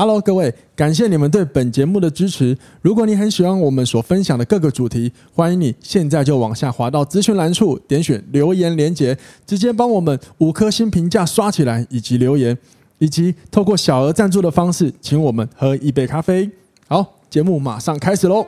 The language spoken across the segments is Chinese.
Hello，各位，感谢你们对本节目的支持。如果你很喜欢我们所分享的各个主题，欢迎你现在就往下滑到资讯栏处，点选留言连接，直接帮我们五颗星评价刷起来，以及留言，以及透过小额赞助的方式，请我们喝一杯咖啡。好，节目马上开始喽！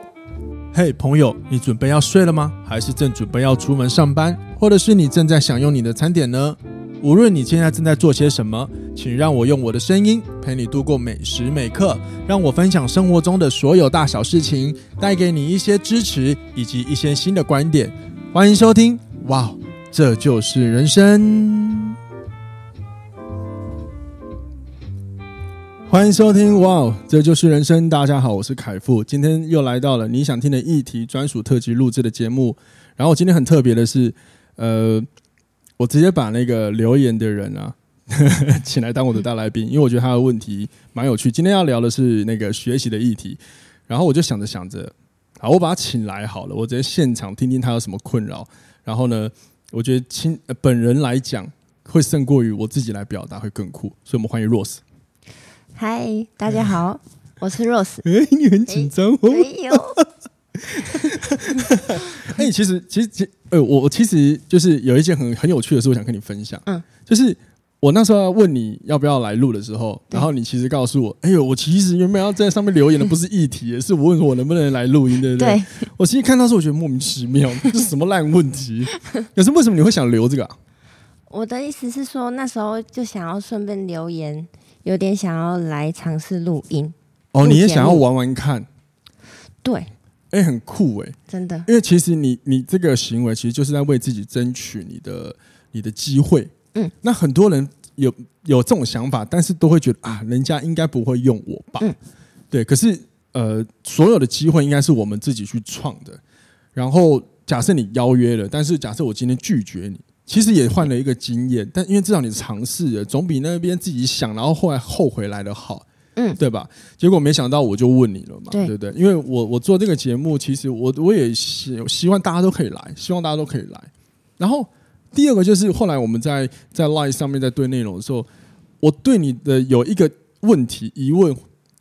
嘿，朋友，你准备要睡了吗？还是正准备要出门上班，或者是你正在享用你的餐点呢？无论你现在正在做些什么，请让我用我的声音陪你度过每时每刻，让我分享生活中的所有大小事情，带给你一些支持以及一些新的观点。欢迎收听，哇，这就是人生。欢迎收听，哇，这就是人生。大家好，我是凯富，今天又来到了你想听的议题专属特辑录制的节目。然后今天很特别的是，呃。我直接把那个留言的人啊，请来当我的大来宾，因为我觉得他的问题蛮有趣。今天要聊的是那个学习的议题，然后我就想着想着，好，我把他请来好了，我直接现场听听他有什么困扰。然后呢，我觉得亲本人来讲会胜过于我自己来表达会更酷，所以我们欢迎 Rose。嗨，大家好，我是 Rose。哎，你很紧张哦。没有。哎，其实，其实，其呃，我我其实就是有一件很很有趣的事，我想跟你分享。嗯，就是我那时候要问你要不要来录的时候，然后你其实告诉我，哎呦，我其实原本要在上面留言的不是议题，是我问我能不能来录音，对不对？对。我其实看到时候，我觉得莫名其妙，这是什么烂问题？可是为什么你会想留这个啊？我的意思是说，那时候就想要顺便留言，有点想要来尝试录音。哦，你也想要玩玩看？对。哎、欸，很酷哎、欸，真的。因为其实你你这个行为，其实就是在为自己争取你的你的机会。嗯，那很多人有有这种想法，但是都会觉得啊，人家应该不会用我吧？嗯，对。可是呃，所有的机会应该是我们自己去创的。然后假设你邀约了，但是假设我今天拒绝你，其实也换了一个经验。但因为至少你尝试了，总比那边自己想，然后后来后悔来的好。嗯，对吧？结果没想到我就问你了嘛，对，对不对？因为我我做这个节目，其实我我也希希望大家都可以来，希望大家都可以来。然后第二个就是后来我们在在 Line 上面在对内容的时候，我对你的有一个问题疑问，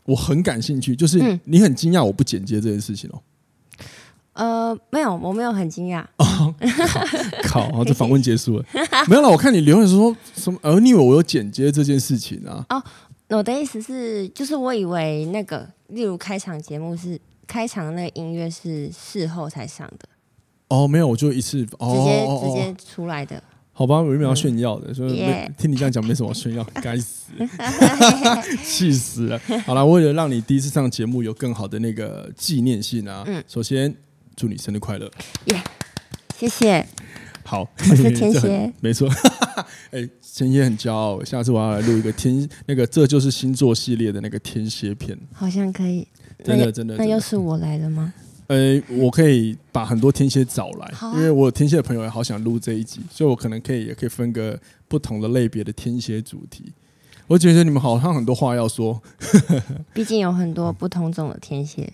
我很感兴趣，就是你很惊讶我不剪接这件事情哦。呃，没有，我没有很惊讶。哦，靠！好，这访问结束了，没有了。我看你留言说什么？呃，你以为我有剪接这件事情啊？哦。我的意思是，就是我以为那个，例如开场节目是开场的那个音乐是事后才上的。哦，没有，我就一次哦，直接直接出来的。好吧，我原本要炫耀的，嗯、所以听你这样讲，没什么炫耀，该死，气死了。好了，为了让你第一次上节目有更好的那个纪念性啊，嗯，首先祝你生日快乐，耶，谢谢。好，我是天蝎 没错。哎、欸，天蝎很骄傲，下次我要来录一个天那个这就是星座系列的那个天蝎片，好像可以。真的真的，那又是我来了吗？呃、欸，我可以把很多天蝎找来，啊、因为我有天蝎的朋友也好想录这一集，所以我可能可以也可以分个不同的类别的天蝎主题。我觉得你们好像很多话要说，毕竟有很多不同种的天蝎。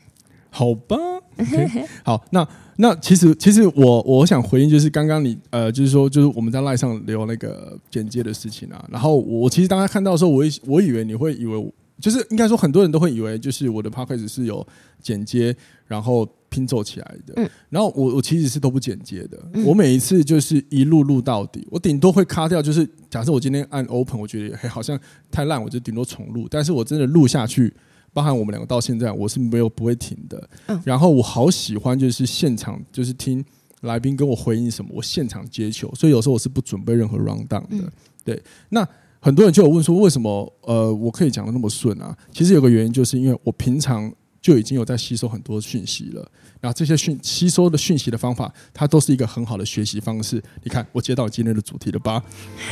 好吧，okay, 好，那那其实其实我我想回应就是刚刚你呃就是说就是我们在赖上聊那个剪接的事情啊，然后我其实当他看到的时候，我我以为你会以为就是应该说很多人都会以为就是我的 podcast 是有剪接然后拼凑起来的，嗯，然后我我其实是都不剪接的，我每一次就是一路录到底，我顶多会卡掉，就是假设我今天按 open，我觉得嘿好像太烂，我就顶多重录，但是我真的录下去。包含我们两个到现在，我是没有不会停的。嗯，然后我好喜欢就是现场，就是听来宾跟我回应什么，我现场接球。所以有时候我是不准备任何 round down 的。嗯，对，那很多人就有问说，为什么呃我可以讲的那么顺啊？其实有个原因，就是因为我平常就已经有在吸收很多讯息了。然后这些讯吸收的讯息的方法，它都是一个很好的学习方式。你看，我接到今天的主题了吧？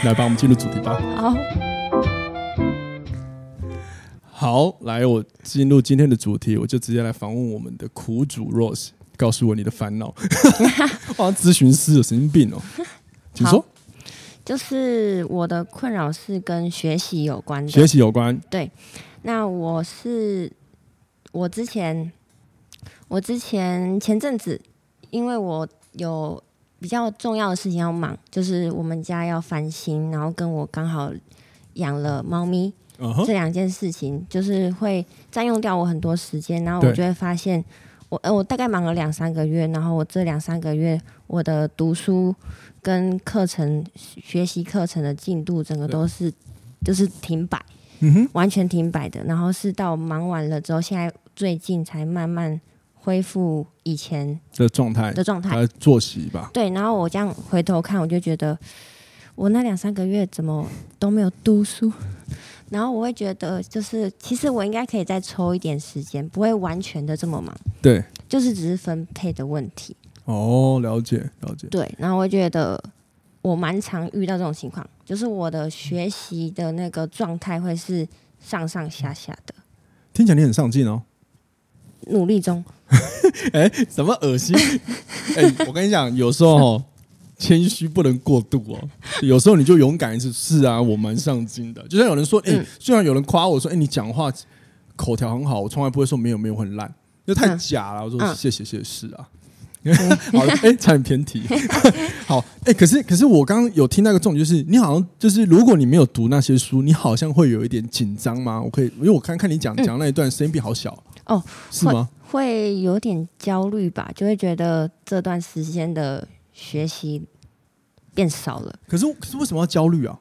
来吧，我们进入主题吧。好。好，来，我进入今天的主题，我就直接来访问我们的苦主 Rose，告诉我你的烦恼。哇，咨询师有神经病哦，请说。就是我的困扰是跟学习有关的，学习有关。对，那我是我之前，我之前前阵子，因为我有比较重要的事情要忙，就是我们家要翻新，然后跟我刚好养了猫咪。Uh 这两件事情就是会占用掉我很多时间，然后我就会发现我，我呃，我大概忙了两三个月，然后我这两三个月我的读书跟课程学习课程的进度，整个都是就是停摆，嗯哼，完全停摆的。然后是到忙完了之后，现在最近才慢慢恢复以前的状态的状态，作息吧。对，然后我这样回头看，我就觉得。我那两三个月怎么都没有读书，然后我会觉得，就是其实我应该可以再抽一点时间，不会完全的这么忙。对，就是只是分配的问题。哦，了解了解。对，然后我觉得我蛮常遇到这种情况，就是我的学习的那个状态会是上上下下的。听起来你很上进哦。努力中。哎，怎么恶心？哎，我跟你讲，有时候哦。谦虚不能过度哦，有时候你就勇敢一次。是啊，我蛮上进的。就像有人说，哎、欸，虽然有人夸我说，哎、欸，你讲话口条很好，我从来不会说没有没有很烂，那太假了。我说谢谢谢谢，是啊。好了，哎、欸，差点偏题。好，哎、欸，可是可是我刚刚有听到一个重点，就是你好像就是如果你没有读那些书，你好像会有一点紧张吗？我可以，因为我看看你讲讲那一段声音变好小哦，是吗？会有点焦虑吧，就会觉得这段时间的。学习变少了，可是可是为什么要焦虑啊？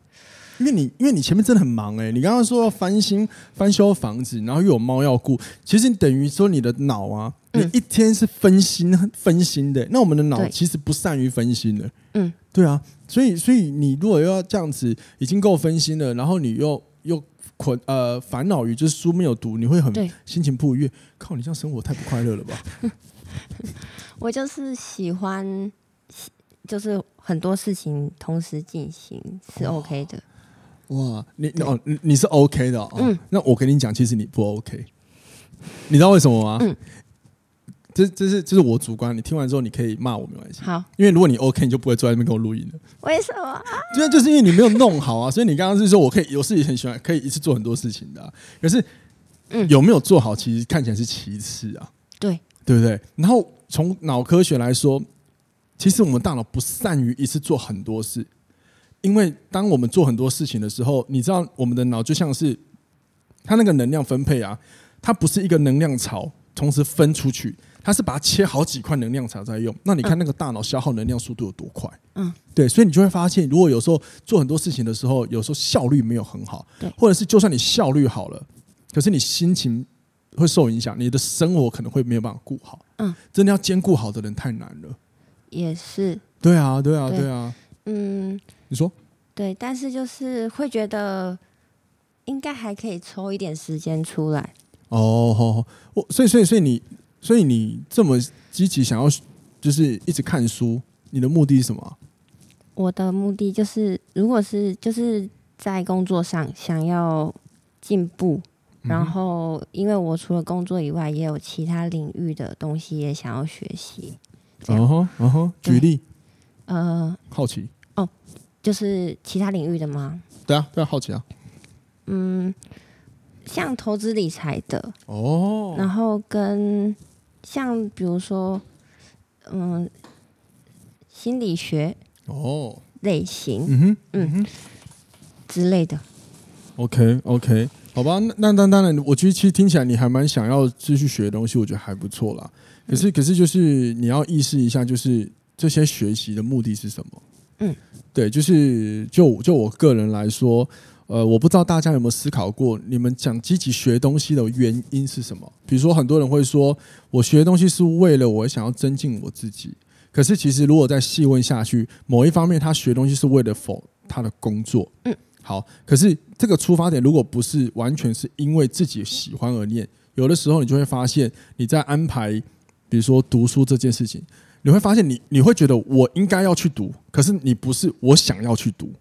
因为你因为你前面真的很忙哎、欸，你刚刚说要翻新翻修房子，然后又有猫要顾，其实你等于说你的脑啊，你一天是分心分心的、欸。那我们的脑其实不善于分心的，嗯，对啊，所以所以你如果要这样子已经够分心了，然后你又又困呃烦恼于就是书没有读，你会很心情不愉悦。靠，你这样生活太不快乐了吧？我就是喜欢。就是很多事情同时进行是 OK 的。哇，你哦，你你是 OK 的哦。嗯，那我跟你讲，其实你不 OK。你知道为什么吗？嗯，这这是这是我主观。你听完之后，你可以骂我没关系。好，因为如果你 OK，你就不会坐在那边跟我录音了。为什么？因为就是因为你没有弄好啊。所以你刚刚是说我可以有事情很喜欢，可以一次做很多事情的啊。可是，嗯，有没有做好，其实看起来是其次啊。对，对不对？然后从脑科学来说。其实我们大脑不善于一次做很多事，因为当我们做很多事情的时候，你知道我们的脑就像是它那个能量分配啊，它不是一个能量槽同时分出去，它是把它切好几块能量槽在用。那你看那个大脑消耗能量速度有多快？嗯，对，所以你就会发现，如果有时候做很多事情的时候，有时候效率没有很好，对，或者是就算你效率好了，可是你心情会受影响，你的生活可能会没有办法顾好。嗯，真的要兼顾好的人太难了。也是，对啊，对啊，对，对啊，嗯，你说，对，但是就是会觉得应该还可以抽一点时间出来。哦，好，好，我所以，所以，所以你，所以你这么积极想要就是一直看书，你的目的是什么？我的目的就是，如果是就是在工作上想要进步，嗯、然后因为我除了工作以外，也有其他领域的东西也想要学习。哦吼，哦吼，举例，呃，好奇。哦，就是其他领域的吗？对啊，对啊，好奇啊。嗯，像投资理财的。哦，然后跟像比如说，嗯，心理学哦。类型，嗯哼，嗯哼。之类的。OK，OK，好吧，那那那当然，我觉得其实听起来你还蛮想要继续学的东西，我觉得还不错啦。可是，可是，就是你要意识一下，就是这些学习的目的是什么？嗯，对，就是就就我个人来说，呃，我不知道大家有没有思考过，你们讲积极学东西的原因是什么？比如说，很多人会说我学东西是为了我想要增进我自己。可是，其实如果再细问下去，某一方面他学东西是为了否他的工作？嗯，好。可是这个出发点如果不是完全是因为自己喜欢而念，有的时候你就会发现你在安排。比如说读书这件事情，你会发现你你会觉得我应该要去读，可是你不是我想要去读，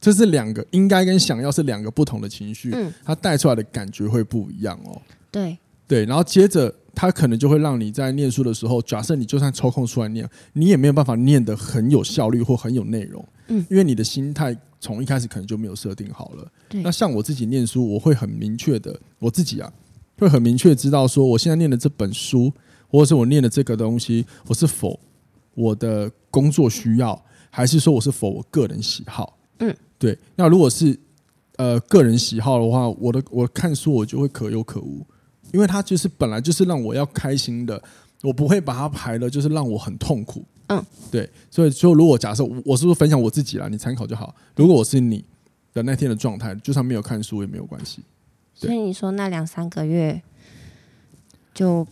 这是两个应该跟想要是两个不同的情绪，嗯，它带出来的感觉会不一样哦。对对，然后接着它可能就会让你在念书的时候，假设你就算抽空出来念，你也没有办法念得很有效率或很有内容，嗯，因为你的心态从一开始可能就没有设定好了。对，那像我自己念书，我会很明确的，我自己啊会很明确知道说，我现在念的这本书。或者是我念的这个东西，我是否我的工作需要，还是说我是否我个人喜好？嗯，对。那如果是呃个人喜好的话，我的我看书我就会可有可无，因为它就是本来就是让我要开心的，我不会把它排了，就是让我很痛苦。嗯，对，所以就如果假设我是不是分享我自己啦，你参考就好。如果我是你的那天的状态，就算没有看书也没有关系。所以你说那两三个月就。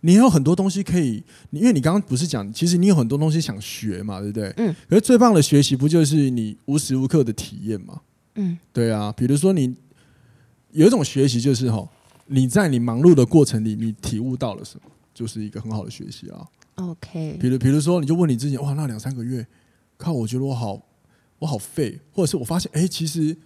你有很多东西可以，因为你刚刚不是讲，其实你有很多东西想学嘛，对不对？嗯。可是最棒的学习不就是你无时无刻的体验嘛？嗯。对啊，比如说你有一种学习就是哈，你在你忙碌的过程里，你体悟到了什么，就是一个很好的学习啊。OK。比如，比如说，你就问你自己，哇，那两三个月，靠，我觉得我好，我好废，或者是我发现，哎，其实。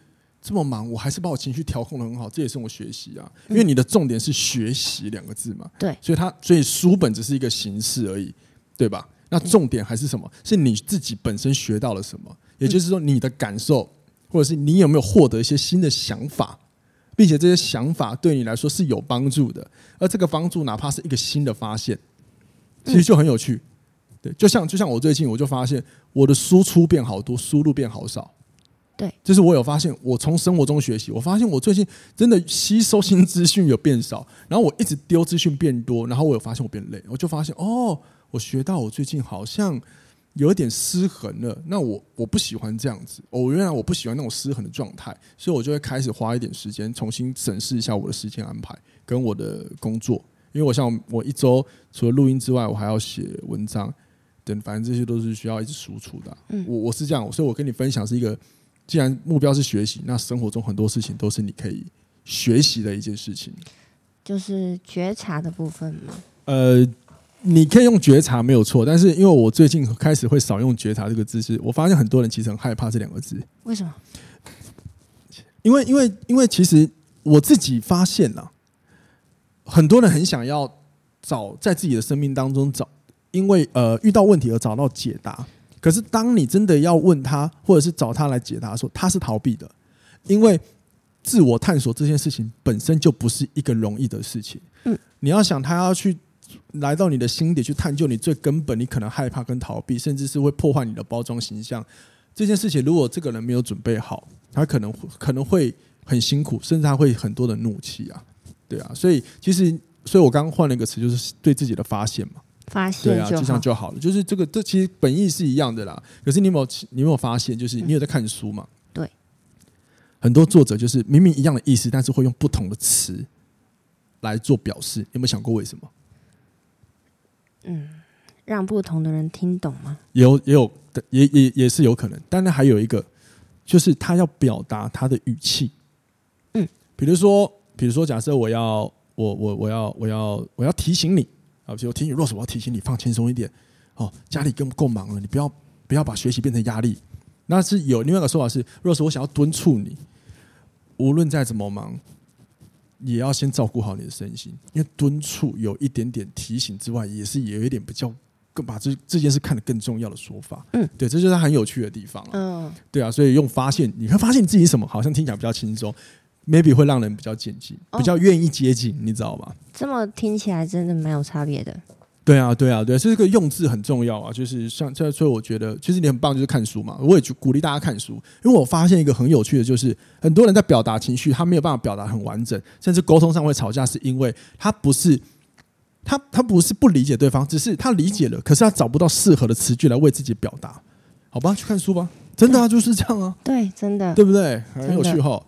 这么忙，我还是把我情绪调控的很好，这也是我学习啊。因为你的重点是学习两个字嘛，对，所以它所以书本只是一个形式而已，对吧？那重点还是什么？是你自己本身学到了什么？也就是说，你的感受，或者是你有没有获得一些新的想法，并且这些想法对你来说是有帮助的。而这个帮助，哪怕是一个新的发现，其实就很有趣。对，就像就像我最近我就发现，我的输出变好多，输入变好少。对，就是我有发现，我从生活中学习，我发现我最近真的吸收新资讯有变少，然后我一直丢资讯变多，然后我有发现我变累，我就发现哦，我学到我最近好像有一点失衡了。那我我不喜欢这样子，我原来我不喜欢那种失衡的状态，所以我就会开始花一点时间重新审视一下我的时间安排跟我的工作，因为我像我一周除了录音之外，我还要写文章，等反正这些都是需要一直输出的。嗯，我我是这样，所以我跟你分享是一个。既然目标是学习，那生活中很多事情都是你可以学习的一件事情，就是觉察的部分吗？呃，你可以用觉察没有错，但是因为我最近开始会少用觉察这个字，是我发现很多人其实很害怕这两个字。为什么？因为因为因为其实我自己发现了，很多人很想要找在自己的生命当中找，因为呃遇到问题而找到解答。可是，当你真的要问他，或者是找他来解答的时候，他是逃避的，因为自我探索这件事情本身就不是一个容易的事情。嗯，你要想他要去来到你的心底去探究你最根本，你可能害怕跟逃避，甚至是会破坏你的包装形象。这件事情，如果这个人没有准备好，他可能可能会很辛苦，甚至他会很多的怒气啊，对啊。所以，其实，所以我刚刚换了一个词，就是对自己的发现嘛。发现对啊，就这样就好了。就是这个，这其实本意是一样的啦。可是你有没有，你有没有发现，就是你有在看书嘛？对。很多作者就是明明一样的意思，但是会用不同的词来做表示。你有没有想过为什么？嗯，让不同的人听懂吗？有，也有，也也也是有可能。但是还有一个，就是他要表达他的语气。嗯，比如说，比如说，假设我要，我我我要我要我要提醒你。啊，比如提醒若是，我要提醒你放轻松一点。哦，家里更够忙了，你不要不要把学习变成压力。那是有另外一个说法是，若是我想要敦促你，无论再怎么忙，也要先照顾好你的身心。因为敦促有一点点提醒之外，也是有一点比较更把这这件事看得更重要的说法。嗯，对，这就是它很有趣的地方。嗯，对啊，所以用发现，你会发现你自己什么，好像听起来比较轻松。Maybe 会让人比较接近，比较愿意接近，你知道吧？这么听起来真的蛮有差别的。对啊，对啊，对，所以这个用字很重要啊。就是像这，所以我觉得其实你很棒，就是看书嘛。我也去鼓励大家看书，因为我发现一个很有趣的，就是很多人在表达情绪，他没有办法表达很完整，甚至沟通上会吵架，是因为他不是他他不是不理解对方，只是他理解了，可是他找不到适合的词句来为自己表达。好吧，去看书吧，真的啊，就是这样啊。对，真的，对不对？很有趣哈。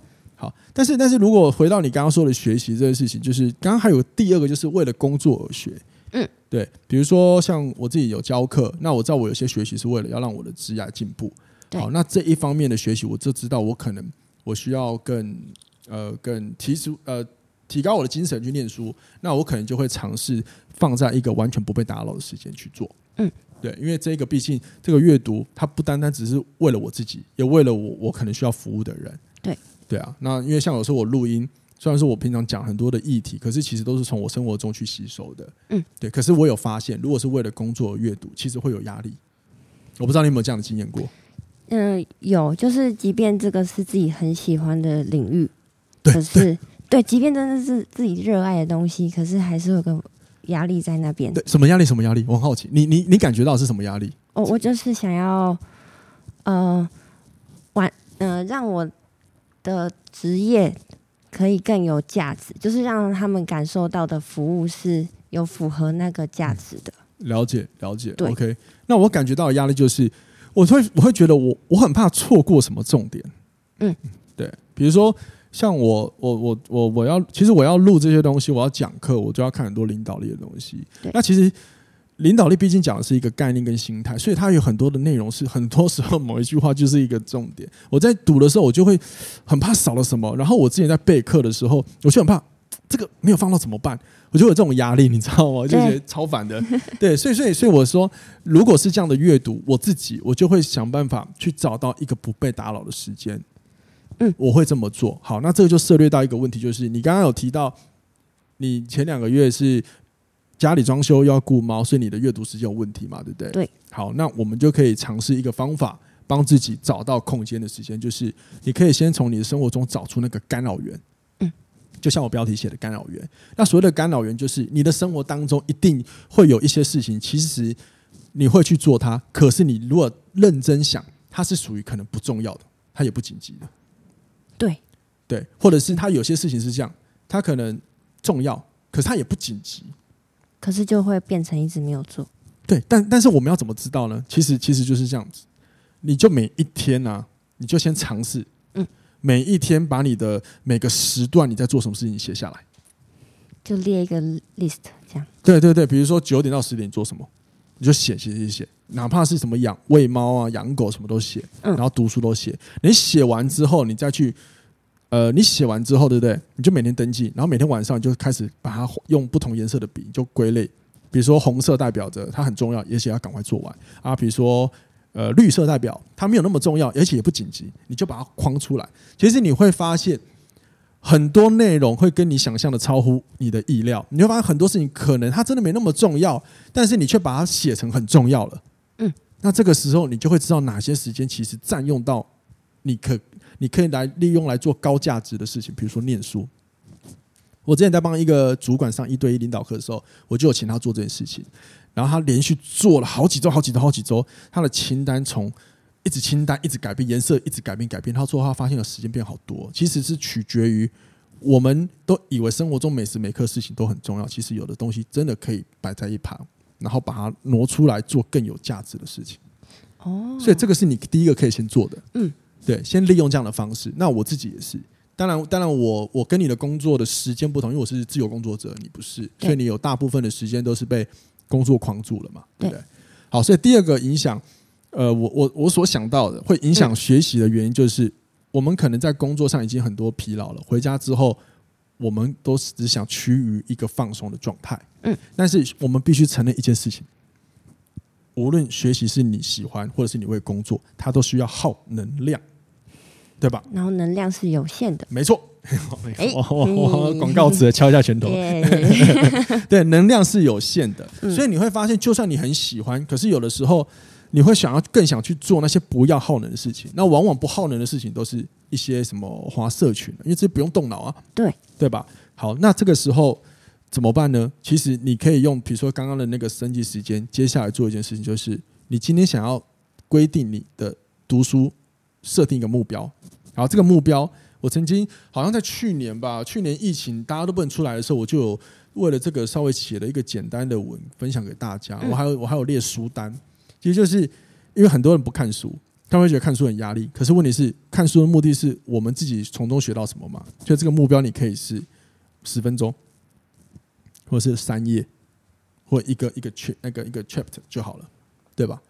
好，但是但是如果回到你刚刚说的学习这件事情，就是刚刚还有第二个，就是为了工作而学。嗯，对，比如说像我自己有教课，那我知道我有些学习是为了要让我的职业进步。好，那这一方面的学习，我就知道我可能我需要更呃更提出呃提高我的精神去念书，那我可能就会尝试放在一个完全不被打扰的时间去做。嗯，对，因为这个毕竟这个阅读，它不单单只是为了我自己，也为了我我可能需要服务的人。对。对啊，那因为像有时候我录音，虽然说我平常讲很多的议题，可是其实都是从我生活中去吸收的。嗯，对。可是我有发现，如果是为了工作而阅读，其实会有压力。我不知道你有没有这样的经验过？嗯，有，就是即便这个是自己很喜欢的领域，对可是对，对，即便真的是自己热爱的东西，可是还是有个压力在那边。对，什么压力？什么压力？我很好奇，你你你感觉到是什么压力？哦，我就是想要，呃，玩，呃，让我。的职业可以更有价值，就是让他们感受到的服务是有符合那个价值的。了解，了解。对，OK。那我感觉到的压力就是，我会我会觉得我我很怕错过什么重点。嗯，对。比如说像我我我我我要，其实我要录这些东西，我要讲课，我就要看很多领导力的东西。那其实。领导力毕竟讲的是一个概念跟心态，所以它有很多的内容是很多时候某一句话就是一个重点。我在读的时候，我就会很怕少了什么。然后我之前在备课的时候，我就很怕这个没有放到怎么办，我就有这种压力，你知道吗？就觉得超烦的。对，所以所以所以我说，如果是这样的阅读，我自己我就会想办法去找到一个不被打扰的时间。嗯，我会这么做。好，那这个就涉略到一个问题，就是你刚刚有提到，你前两个月是。家里装修要顾猫，所以你的阅读时间有问题嘛？对不对？对。好，那我们就可以尝试一个方法，帮自己找到空间的时间，就是你可以先从你的生活中找出那个干扰源。嗯。就像我标题写的干扰源，那所谓的干扰源，就是你的生活当中一定会有一些事情，其实你会去做它，可是你如果认真想，它是属于可能不重要的，它也不紧急的。对。对，或者是它有些事情是这样，它可能重要，可是它也不紧急。可是就会变成一直没有做。对，但但是我们要怎么知道呢？其实其实就是这样子，你就每一天呢、啊，你就先尝试，嗯，每一天把你的每个时段你在做什么事情写下来，就列一个 list 这样。对对对，比如说九点到十点做什么，你就写写写写，哪怕是什么养喂猫啊、养狗什么都写，嗯然后读书都写。你写完之后，你再去。呃，你写完之后，对不对？你就每天登记，然后每天晚上就开始把它用不同颜色的笔就归类。比如说红色代表着它很重要，而且要赶快做完啊。比如说呃，绿色代表它没有那么重要，而且也不紧急，你就把它框出来。其实你会发现很多内容会跟你想象的超乎你的意料。你会发现很多事情可能它真的没那么重要，但是你却把它写成很重要了。嗯，那这个时候你就会知道哪些时间其实占用到你可。你可以来利用来做高价值的事情，比如说念书。我之前在帮一个主管上一对一领导课的时候，我就有请他做这件事情。然后他连续做了好几周、好几周、好几周，他的清单从一直清单一直改变颜色，一直改变改变。他最后他发现了时间变好多，其实是取决于我们都以为生活中每时每刻事情都很重要，其实有的东西真的可以摆在一旁，然后把它挪出来做更有价值的事情。哦，所以这个是你第一个可以先做的。嗯。对，先利用这样的方式。那我自己也是，当然，当然我，我我跟你的工作的时间不同，因为我是自由工作者，你不是，所以你有大部分的时间都是被工作框住了嘛，对不对？好，所以第二个影响，呃，我我我所想到的会影响学习的原因，就是我们可能在工作上已经很多疲劳了，回家之后，我们都只想趋于一个放松的状态。嗯，但是我们必须承认一件事情。无论学习是你喜欢，或者是你为工作，它都需要耗能量。对吧？然后能量是有限的，没错。哎，广告词敲一下拳头。对，能量是有限的，所以你会发现，就算你很喜欢，可是有的时候你会想要更想去做那些不要耗能的事情。那往往不耗能的事情，都是一些什么花社群，因为这不用动脑啊。对，对吧？好，那这个时候怎么办呢？其实你可以用，比如说刚刚的那个升级时间，接下来做一件事情，就是你今天想要规定你的读书。设定一个目标，然后这个目标，我曾经好像在去年吧，去年疫情大家都不能出来的时候，我就有为了这个稍微写了一个简单的文分享给大家。我还有我还有列书单，其实就是因为很多人不看书，他们会觉得看书很压力。可是问题是，看书的目的是我们自己从中学到什么嘛？所以这个目标你可以是十分钟，或者是三页，或一个一个 ch 那个一个 chapter 就好了，对吧？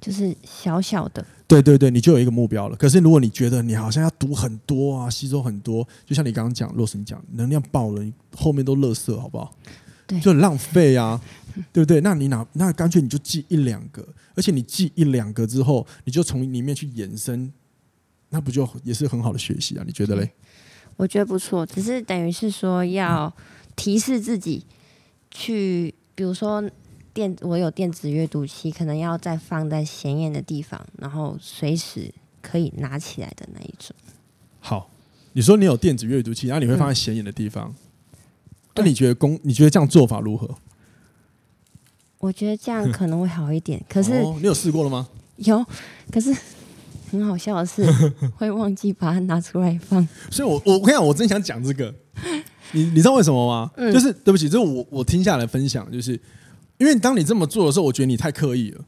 就是小小的，对对对，你就有一个目标了。可是如果你觉得你好像要读很多啊，吸收很多，就像你刚刚讲，洛神讲能量爆了，你后面都垃圾，好不好？对，就很浪费啊，对不对？那你哪那干脆你就记一两个，而且你记一两个之后，你就从里面去延伸，那不就也是很好的学习啊？你觉得嘞？我觉得不错，只是等于是说要提示自己去，比如说。电我有电子阅读器，可能要再放在显眼的地方，然后随时可以拿起来的那一种。好，你说你有电子阅读器，然后你会放在显眼的地方，那、嗯、你觉得公？你觉得这样做法如何？我觉得这样可能会好一点。可是、哦、你有试过了吗？有，可是 很好笑的是，会忘记把它拿出来放。所以我，我我跟你讲，我真想讲这个。你你知道为什么吗？嗯、就是对不起，就是我我听下来分享，就是因为当你这么做的时候，我觉得你太刻意了。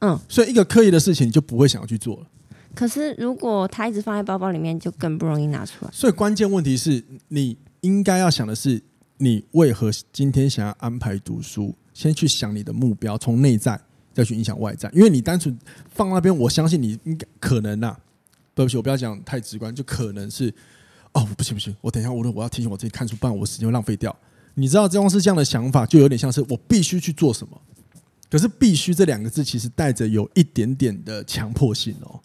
嗯，所以一个刻意的事情，你就不会想要去做了。可是，如果它一直放在包包里面，就更不容易拿出来。所以，关键问题是你应该要想的是，你为何今天想要安排读书？先去想你的目标，从内在再去影响外在。因为你单纯放那边，我相信你应该可能呐。对不起，我不要讲太直观，就可能是哦，不行不行，我等一下，我我要提醒我自己看书，不然我时间会浪费掉。你知道，这样是这样的想法，就有点像是我必须去做什么。可是“必须”这两个字，其实带着有一点点的强迫性哦。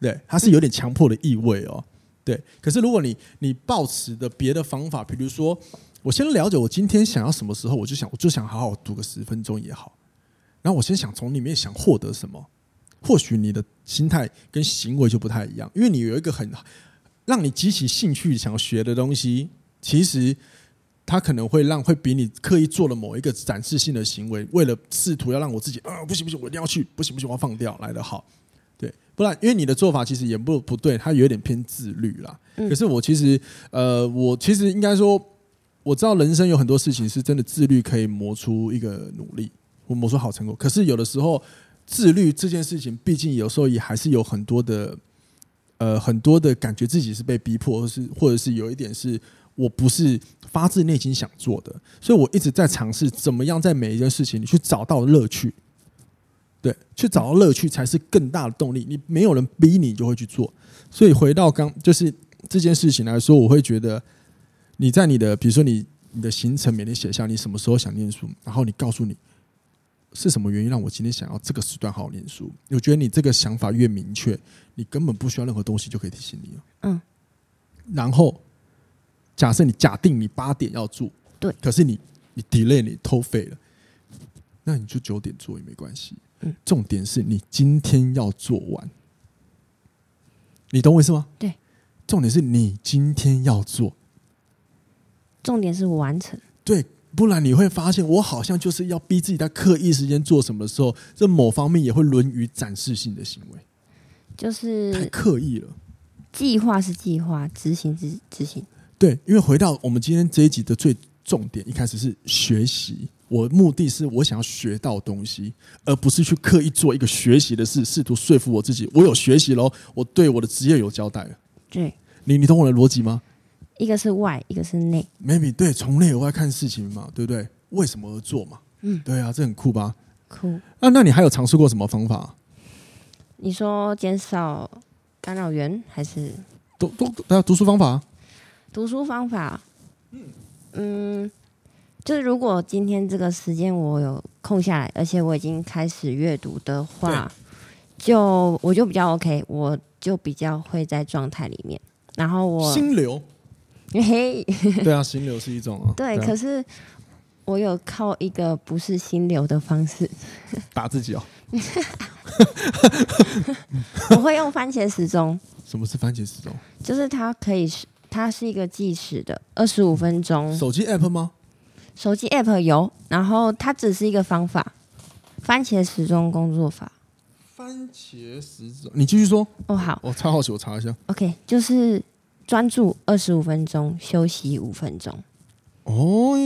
对，它是有点强迫的意味哦。对，可是如果你你抱持的别的方法，比如说，我先了解我今天想要什么时候，我就想我就想好好读个十分钟也好。然后我先想从里面想获得什么，或许你的心态跟行为就不太一样，因为你有一个很让你激起兴趣想要学的东西，其实它可能会让会比你刻意做了某一个展示性的行为，为了试图要让我自己啊不行不行，我一定要去，不行不行，我要放掉来的好。对不然，因为你的做法其实也不不对，它有点偏自律啦。可是我其实，呃，我其实应该说，我知道人生有很多事情是真的自律可以磨出一个努力，我磨出好成果。可是有的时候，自律这件事情，毕竟有时候也还是有很多的，呃，很多的感觉自己是被逼迫，或是或者是有一点是我不是发自内心想做的。所以我一直在尝试怎么样在每一件事情里去找到乐趣。对，去找到乐趣才是更大的动力。你没有人逼你，就会去做。所以回到刚就是这件事情来说，我会觉得你在你的比如说你你的行程每天写下你什么时候想念书，然后你告诉你是什么原因让我今天想要这个时段好好念书。我觉得你这个想法越明确，你根本不需要任何东西就可以提醒你了。嗯。然后假设你假定你八点要做，对，可是你你 delay 你偷废了，那你就九点做也没关系。重点是你今天要做完，你懂我意思吗？对，重点是你今天要做，重点是完成。对，不然你会发现，我好像就是要逼自己在刻意时间做什么的时候，这某方面也会沦于展示性的行为，就是太刻意了。计划是计划，执行是执行。对，因为回到我们今天这一集的最重点，一开始是学习。我目的是我想要学到东西，而不是去刻意做一个学习的事，试图说服我自己，我有学习喽，我对我的职业有交代了。对，你你懂我的逻辑吗？一个是外，一个是内。Maybe 对，从内而外看事情嘛，对不对？为什么而做嘛？嗯，对啊，这很酷吧？酷。那那你还有尝试过什么方法？你说减少干扰源，还是读读，大家读书方法？读书方法，嗯嗯。就是如果今天这个时间我有空下来，而且我已经开始阅读的话，就我就比较 OK，我就比较会在状态里面。然后我心流，嘿，对啊，心流是一种啊。对，可是我有靠一个不是心流的方式 打自己哦。我会用番茄时钟。什么是番茄时钟？就是它可以是，它是一个计时的，二十五分钟。手机 app 吗？手机 app 有，然后它只是一个方法，番茄时钟工作法。番茄时钟，你继续说。哦，好，我超好奇，我查一下。OK，就是专注二十五分钟，休息五分钟。哦，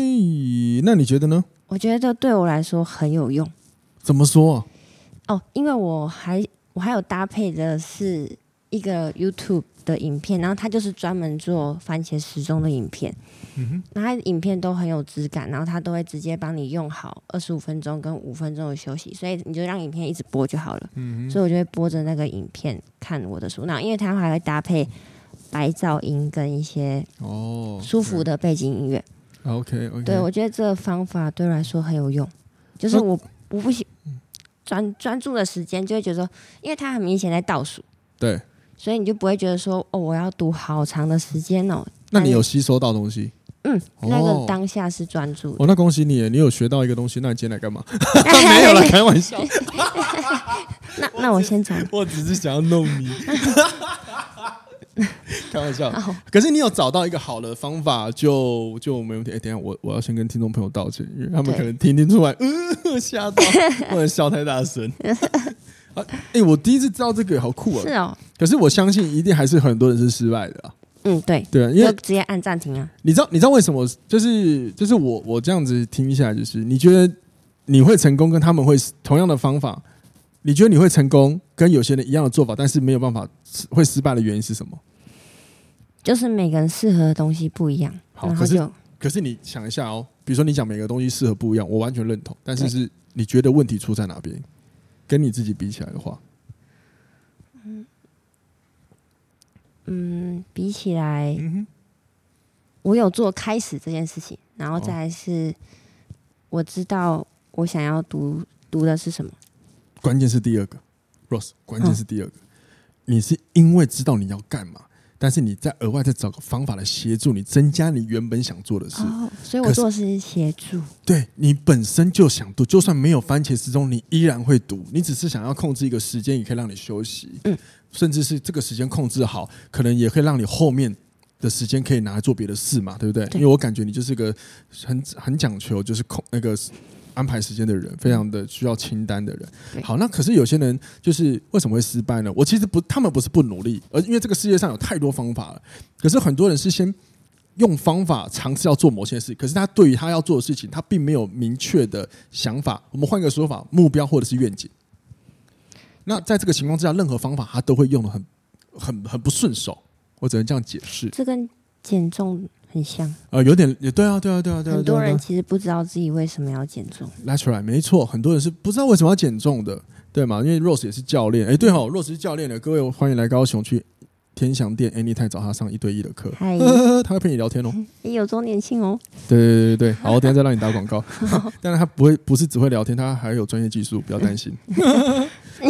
那你觉得呢？我觉得对我来说很有用。怎么说啊？哦，因为我还我还有搭配的是一个 YouTube 的影片，然后他就是专门做番茄时钟的影片。嗯哼，然后影片都很有质感，然后他都会直接帮你用好二十五分钟跟五分钟的休息，所以你就让影片一直播就好了。嗯哼，所以我就会播着那个影片看我的书，那因为它还会搭配白噪音跟一些哦舒服的背景音乐。OK OK，对，我觉得这个方法对我来说很有用，就是我我不喜专专注的时间就会觉得说，因为他很明显在倒数，对，所以你就不会觉得说哦，我要读好长的时间哦。那你有吸收到东西？嗯，那个当下是专注。哦，那恭喜你，你有学到一个东西。那你今天来干嘛？没有了，开玩笑。那那我先走。我只是想要弄你。开玩笑。可是你有找到一个好的方法，就就没问题。哎，等下我我要先跟听众朋友道歉，因为他们可能听听出来，嗯，吓到，不能笑太大声。啊，哎、欸，我第一次知道这个，好酷啊！是哦，可是我相信一定还是很多人是失败的啊。嗯，对，对啊，因为直接按暂停啊。你知道，你知道为什么？就是就是我我这样子听下来，就是你觉得你会成功，跟他们会同样的方法，你觉得你会成功，跟有些人一样的做法，但是没有办法会失败的原因是什么？就是每个人适合的东西不一样。好，可是可是你想一下哦，比如说你讲每个东西适合不一样，我完全认同，但是是你觉得问题出在哪边？跟你自己比起来的话，嗯。嗯，比起来，我有做开始这件事情，然后再来是我知道我想要读读的是什么。关键是第二个，Rose，关键是第二个，你是因为知道你要干嘛，但是你再额外再找个方法来协助你增加你原本想做的事。哦，所以我做的是协助。对，你本身就想读，就算没有番茄时钟，你依然会读。你只是想要控制一个时间，也可以让你休息。嗯。甚至是这个时间控制好，可能也可以让你后面的时间可以拿来做别的事嘛，对不对？对，因为我感觉你就是个很很讲求就是控那个安排时间的人，非常的需要清单的人。好，那可是有些人就是为什么会失败呢？我其实不，他们不是不努力，而因为这个世界上有太多方法了。可是很多人是先用方法尝试要做某些事，可是他对于他要做的事情，他并没有明确的想法。我们换个说法，目标或者是愿景。那在这个情况之下，任何方法他都会用的很、很、很不顺手。我只能这样解释。这跟减重很像。呃，有点也对啊，对啊，对啊，对啊。很多人其实不知道自己为什么要减重。That's right，没错，很多人是不知道为什么要减重的，对吗？因为 Rose 也是教练，哎，对哈，Rose 是教练的，各位欢迎来高雄去天祥店 Anytime 找他上一对一的课，他 会陪你聊天哦。也有周年庆哦。对对对对对，好，我等下再让你打广告。当然他不会，不是只会聊天，他还有专业技术，不要担心。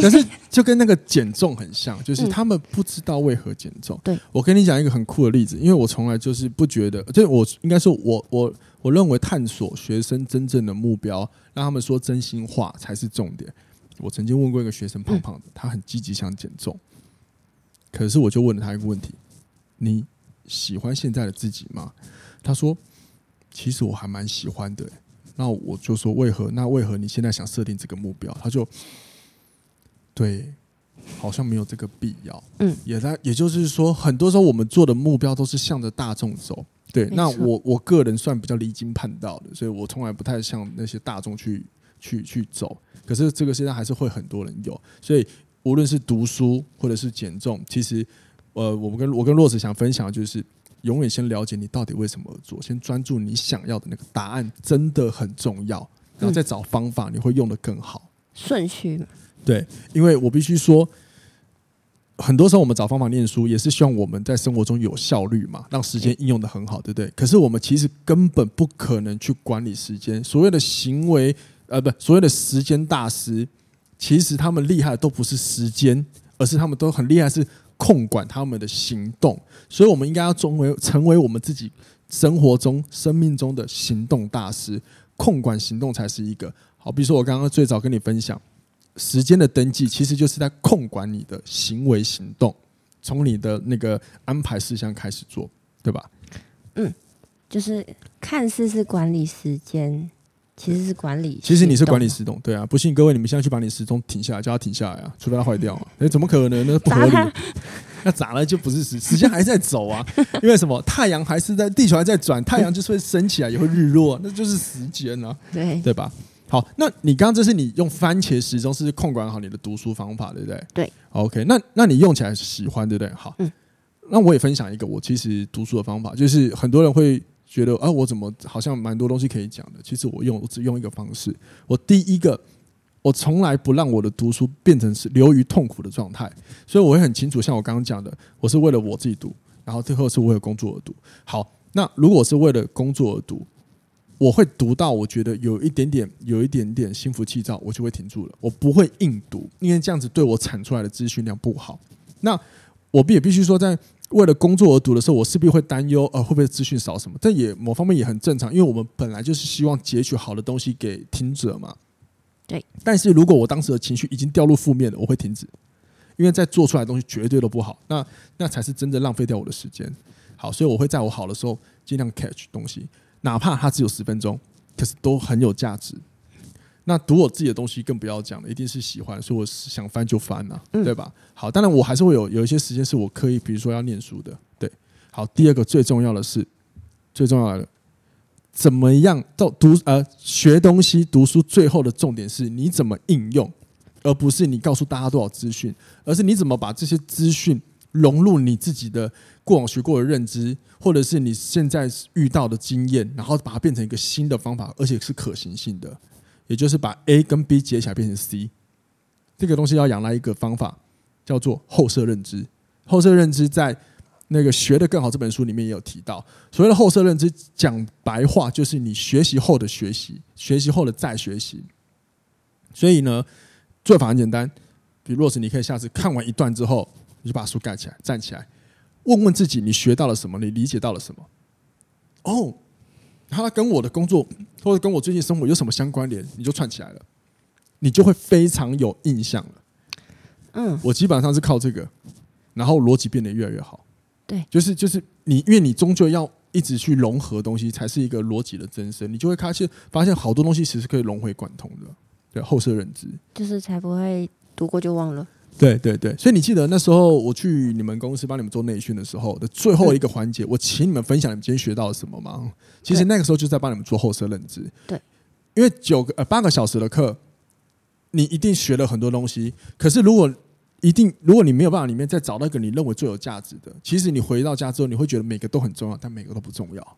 可是就跟那个减重很像，就是他们不知道为何减重。对，我跟你讲一个很酷的例子，因为我从来就是不觉得，就是我应该说我我我认为探索学生真正的目标，让他们说真心话才是重点。我曾经问过一个学生，胖胖的，他很积极想减重，可是我就问了他一个问题：你喜欢现在的自己吗？他说：其实我还蛮喜欢的。那我就说为何？那为何你现在想设定这个目标？他就。对，好像没有这个必要。嗯，也在，也就是说，很多时候我们做的目标都是向着大众走。对，那我我个人算比较离经叛道的，所以我从来不太向那些大众去去去走。可是这个现在还是会很多人有，所以无论是读书或者是减重，其实呃，我们跟我跟 Rose 想分享的就是，永远先了解你到底为什么而做，先专注你想要的那个答案，真的很重要，然后再找方法，你会用的更好。顺序。对，因为我必须说，很多时候我们找方法念书，也是希望我们在生活中有效率嘛，让时间应用的很好，对不对？可是我们其实根本不可能去管理时间。所谓的行为，呃，不，所谓的时间大师，其实他们厉害的都不是时间，而是他们都很厉害，是控管他们的行动。所以，我们应该要成为成为我们自己生活中、生命中的行动大师，控管行动才是一个好。比如说，我刚刚最早跟你分享。时间的登记其实就是在控管你的行为行动，从你的那个安排事项开始做，对吧？嗯，就是看似是管理时间，其实是管理。其实你是管理时钟，对啊。不信各位，你们现在去把你时钟停下来，叫它停下来啊，除非它坏掉啊。哎，怎么可能呢？不合理。那咋 了？就不是时时间还在走啊？因为什么？太阳还是在，地球还在转，太阳就是会升起来，也会日落，那就是时间啊，对对吧？好，那你刚刚这是你用番茄时钟是控管好你的读书方法，对不对？对。OK，那那你用起来喜欢，对不对？好，嗯。那我也分享一个我其实读书的方法，就是很多人会觉得啊，我怎么好像蛮多东西可以讲的？其实我用我只用一个方式，我第一个，我从来不让我的读书变成是流于痛苦的状态，所以我会很清楚，像我刚刚讲的，我是为了我自己读，然后最后是为了工作而读。好，那如果是为了工作而读。我会读到我觉得有一点点、有一点点心浮气躁，我就会停住了。我不会硬读，因为这样子对我产出来的资讯量不好。那我也必须说，在为了工作而读的时候，我势必会担忧，呃，会不会资讯少什么？但也某方面也很正常，因为我们本来就是希望截取好的东西给听者嘛。对。但是如果我当时的情绪已经掉入负面了，我会停止，因为在做出来的东西绝对都不好。那那才是真的浪费掉我的时间。好，所以我会在我好的时候尽量 catch 东西。哪怕它只有十分钟，可是都很有价值。那读我自己的东西更不要讲了，一定是喜欢，所以我想翻就翻呐、啊，对吧？好，当然我还是会有有一些时间是我刻意，比如说要念书的，对。好，第二个最重要的是，最重要的，怎么样到读呃学东西读书，最后的重点是你怎么应用，而不是你告诉大家多少资讯，而是你怎么把这些资讯融入你自己的过往学过的认知，或者是你现在遇到的经验，然后把它变成一个新的方法，而且是可行性的。也就是把 A 跟 B 结起来变成 C，这个东西要仰赖一个方法，叫做后设认知。后设认知在那个学得更好这本书里面也有提到。所谓的后设认知，讲白话就是你学习后的学习，学习后的再学习。所以呢，做法很简单，比如若是你可以下次看完一段之后，你就把书盖起来，站起来，问问自己你学到了什么，你理解到了什么。哦。它跟我的工作或者跟我最近生活有什么相关联？你就串起来了，你就会非常有印象了。嗯，我基本上是靠这个，然后逻辑变得越来越好。对，就是就是你，因为你终究要一直去融合东西，才是一个逻辑的增生。你就会发现，发现好多东西其实可以融会贯通的。对，后设认知就是才不会读过就忘了。对对对，所以你记得那时候我去你们公司帮你们做内训的时候的最后一个环节，我请你们分享你们今天学到了什么吗？其实那个时候就是在帮你们做后设认知。对，因为九个呃八个小时的课，你一定学了很多东西。可是如果一定如果你没有办法里面再找到一个你认为最有价值的，其实你回到家之后你会觉得每个都很重要，但每个都不重要。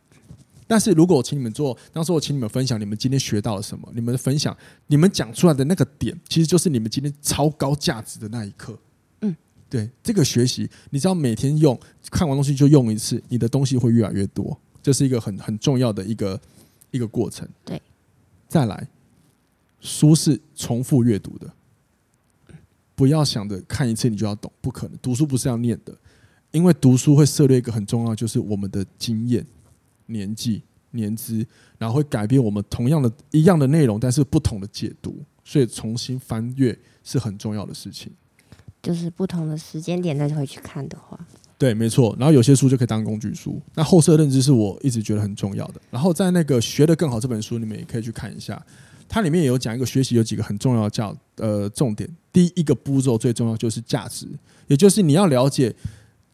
但是如果我请你们做，当时我请你们分享你们今天学到了什么，你们的分享，你们讲出来的那个点，其实就是你们今天超高价值的那一刻。嗯，对，这个学习，你只要每天用，看完东西就用一次，你的东西会越来越多，这是一个很很重要的一个一个过程。对，再来，书是重复阅读的，不要想着看一次你就要懂，不可能，读书不是要念的，因为读书会涉猎一个很重要，就是我们的经验。年纪、年资，然后会改变我们同样的一样的内容，但是不同的解读，所以重新翻阅是很重要的事情。就是不同的时间点再回去看的话，对，没错。然后有些书就可以当工具书。那后设认知是我一直觉得很重要的。然后在那个学得更好这本书里面也可以去看一下，它里面也有讲一个学习有几个很重要的叫呃重点。第一个步骤最重要就是价值，也就是你要了解。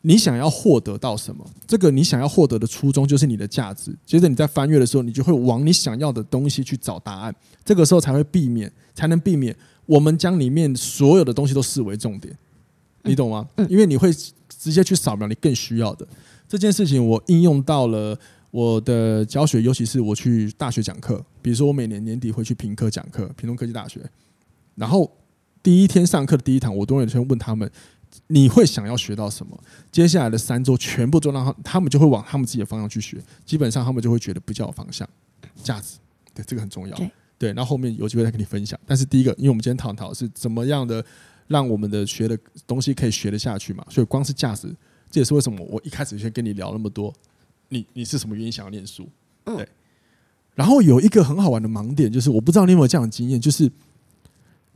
你想要获得到什么？这个你想要获得的初衷就是你的价值。接着你在翻阅的时候，你就会往你想要的东西去找答案。这个时候才会避免，才能避免我们将里面所有的东西都视为重点。你懂吗？因为你会直接去扫描你更需要的这件事情。我应用到了我的教学，尤其是我去大学讲课。比如说，我每年年底会去屏科讲课，屏东科技大学。然后第一天上课的第一堂，我都会先问他们。你会想要学到什么？接下来的三周全部都让他，他们就会往他们自己的方向去学。基本上他们就会觉得比较有方向、价值。对，这个很重要。对，那后后面有机会再跟你分享。但是第一个，因为我们今天探讨的是怎么样的让我们的学的东西可以学得下去嘛，所以光是价值，这也是为什么我一开始先跟你聊那么多。你你是什么原因想要念书？对。然后有一个很好玩的盲点，就是我不知道你有没有这样的经验，就是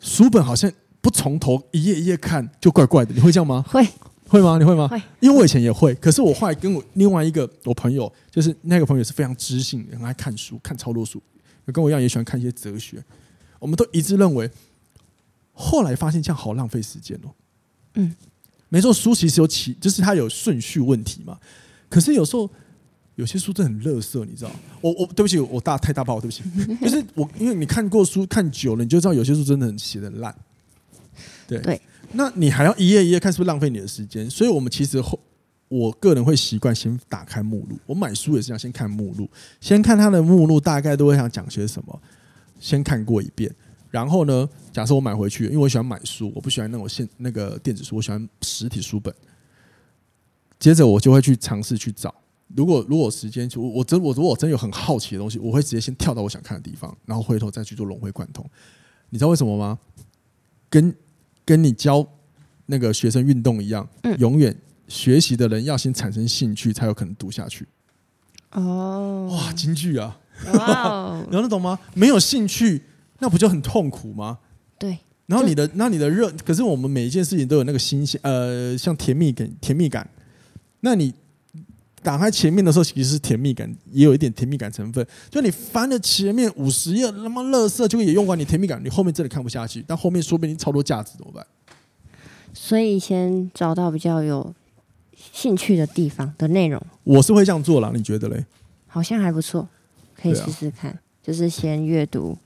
书本好像。不从头一页一页看就怪怪的，你会这样吗？会会吗？你会吗？会。因为我以前也会，可是我后来跟我另外一个我朋友，就是那个朋友是非常知性的，很爱看书，看超多书，跟我一样也喜欢看一些哲学。我们都一致认为，后来发现这样好浪费时间哦。嗯，没错，书其实有起，就是它有顺序问题嘛。可是有时候有些书真的很垃圾，你知道？我我对不起，我大太大爆，对不起。就是我，因为你看过书看久了，你就知道有些书真的很写的烂。对，对，那你还要一页一页看，是不是浪费你的时间？所以我们其实后，我个人会习惯先打开目录。我买书也是要先看目录，先看它的目录，大概都会想讲些什么，先看过一遍。然后呢，假设我买回去，因为我喜欢买书，我不喜欢那种现那个电子书，我喜欢实体书本。接着我就会去尝试去找，如果如果时间，我我真我如果我真有很好奇的东西，我会直接先跳到我想看的地方，然后回头再去做融会贯通。你知道为什么吗？跟跟你教那个学生运动一样，嗯、永远学习的人要先产生兴趣，才有可能读下去。哦，哇，京剧啊！能 懂吗？没有兴趣，那不就很痛苦吗？对。然后你的，那你的热，可是我们每一件事情都有那个新鲜，呃，像甜蜜感，甜蜜感。那你打开前面的时候，其实是甜蜜感，也有一点甜蜜感成分。就你翻了前面五十页，那么乐色，就也用完你甜蜜感，你后面真的看不下去。但后面说不定超多价值，怎么办？所以先找到比较有兴趣的地方的内容。我是会这样做啦，你觉得嘞？好像还不错，可以试试看。啊、就是先阅读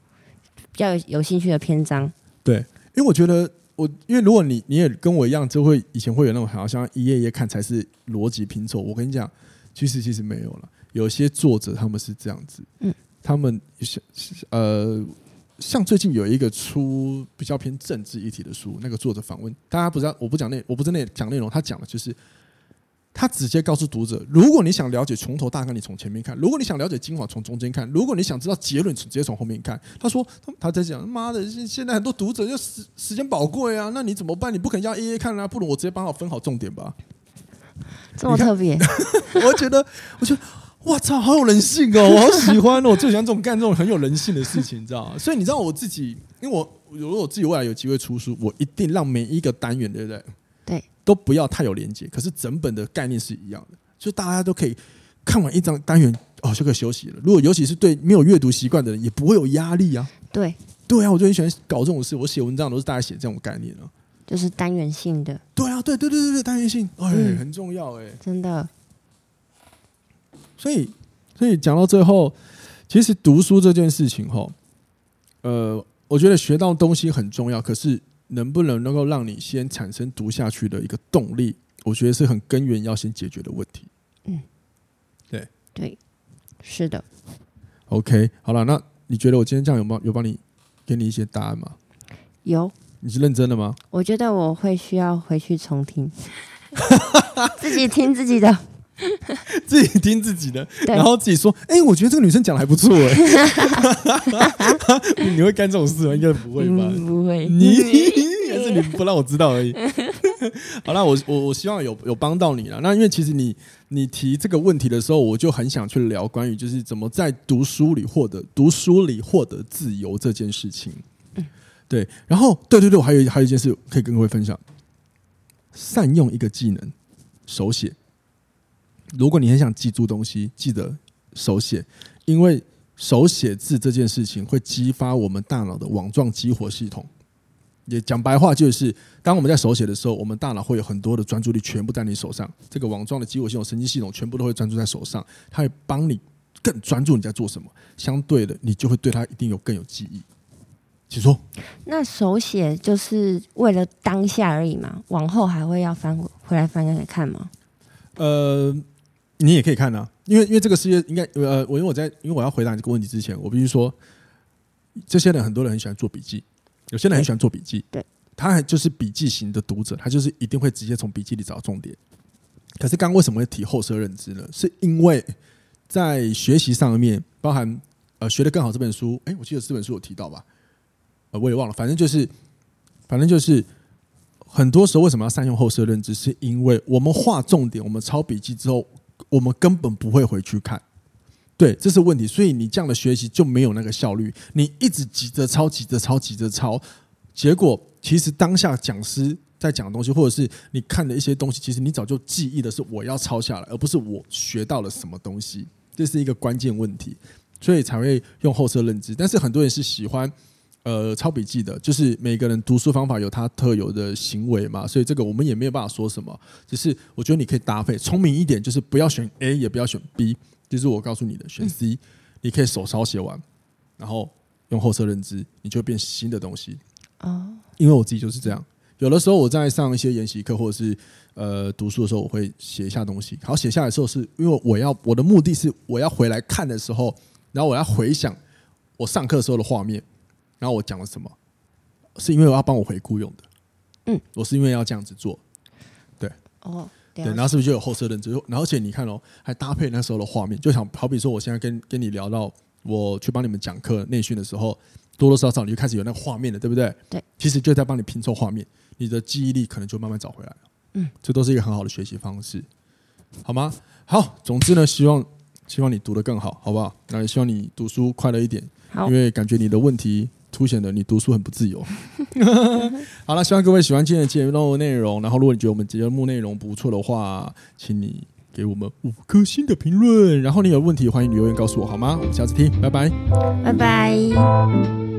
比较有有兴趣的篇章。对，因为我觉得。我因为如果你你也跟我一样，就会以前会有那种好像一页一页看才是逻辑拼凑。我跟你讲，其实其实没有了。有些作者他们是这样子，嗯，他们像呃，像最近有一个出比较偏政治议题的书，那个作者访问大家不知道，我不讲内，我不是那讲内容，他讲的就是。他直接告诉读者：如果你想了解从头大纲，你从前面看；如果你想了解精华，从中间看；如果你想知道结论，直接从后面看。他说：“他在讲，妈的，现现在很多读者就时时间宝贵啊，那你怎么办？你不可能要一页看啊，不如我直接帮我分好重点吧。”这么特别，我觉得，我觉得，我操，好有人性哦，我好喜欢哦，我最喜欢这种干这种很有人性的事情，你知道吗？所以你知道我自己，因为我如果我自己未来有机会出书，我一定让每一个单元，对不对？对。都不要太有连接，可是整本的概念是一样的，就大家都可以看完一张单元哦，就可以休息了。如果尤其是对没有阅读习惯的人，也不会有压力啊。对，对啊，我就很喜欢搞这种事。我写文章都是大家写这种概念啊，就是单元性的。对啊，对对对对对，单元性，哎，嗯、很重要哎、欸，真的。所以，所以讲到最后，其实读书这件事情哈，呃，我觉得学到东西很重要，可是。能不能能够让你先产生读下去的一个动力？我觉得是很根源要先解决的问题。嗯，对对，是的。OK，好了，那你觉得我今天这样有帮有帮你给你一些答案吗？有。你是认真的吗？我觉得我会需要回去重听，自己听自己的。自己听自己的，然后自己说：“哎、欸，我觉得这个女生讲的还不错。”哎，你会干这种事吗？应该不会吧？嗯、不会，你还是你不让我知道而已。好了，我我我希望有有帮到你了。那因为其实你你提这个问题的时候，我就很想去聊关于就是怎么在读书里获得读书里获得自由这件事情。嗯、对。然后，对对对，我还有还有一件事可以跟各位分享：善用一个技能，手写。如果你很想记住东西，记得手写，因为手写字这件事情会激发我们大脑的网状激活系统。也讲白话就是，当我们在手写的时候，我们大脑会有很多的专注力全部在你手上，这个网状的激活系统、神经系统全部都会专注在手上，它会帮你更专注你在做什么。相对的，你就会对它一定有更有记忆。请说。那手写就是为了当下而已嘛？往后还会要翻回来翻给看吗？呃。你也可以看啊，因为因为这个世界应该呃，我因为我在因为我要回答你这个问题之前，我必须说，这些人很多人很喜欢做笔记，有些人很喜欢做笔记，对，他还就是笔记型的读者，他就是一定会直接从笔记里找到重点。可是刚刚为什么会提后设认知呢？是因为在学习上面，包含呃学的更好这本书，哎，我记得这本书有提到吧？呃，我也忘了，反正就是反正就是很多时候为什么要善用后设认知？是因为我们画重点，我们抄笔记之后。我们根本不会回去看，对，这是问题。所以你这样的学习就没有那个效率。你一直急着抄，急着抄，急着抄，结果其实当下讲师在讲的东西，或者是你看的一些东西，其实你早就记忆的是我要抄下来，而不是我学到了什么东西。这是一个关键问题，所以才会用后设认知。但是很多人是喜欢。呃，抄笔记的，就是每个人读书方法有他特有的行为嘛，所以这个我们也没有办法说什么。只是我觉得你可以搭配，聪明一点，就是不要选 A，也不要选 B，就是我告诉你的，选 C，嗯，你可以手抄写完，然后用后设认知，你就变新的东西。哦，因为我自己就是这样，有的时候我在上一些研习课或者是呃读书的时候，我会写一下东西，好，写下来的时候是因为我要我的目的是我要回来看的时候，然后我要回想我上课时候的画面。然后我讲了什么？是因为我要帮我回顾用的。嗯，我是因为要这样子做。对，哦，对，然后是不是就有后设认知？然后而且你看哦，还搭配那时候的画面，就想好比说，我现在跟跟你聊到我去帮你们讲课内训的时候，多多少少你就开始有那个画面了，对不对？对，其实就在帮你拼凑画面，你的记忆力可能就慢慢找回来了。嗯，这都是一个很好的学习方式，好吗？好，总之呢，希望希望你读得更好，好不好？那也希望你读书快乐一点，因为感觉你的问题。凸显了你读书很不自由。好了，希望各位喜欢今天的节目内容。然后，如果你觉得我们节目内容不错的话，请你给我们五颗星的评论。然后你有问题，欢迎留言告诉我，好吗？我们下次听，拜拜，拜拜。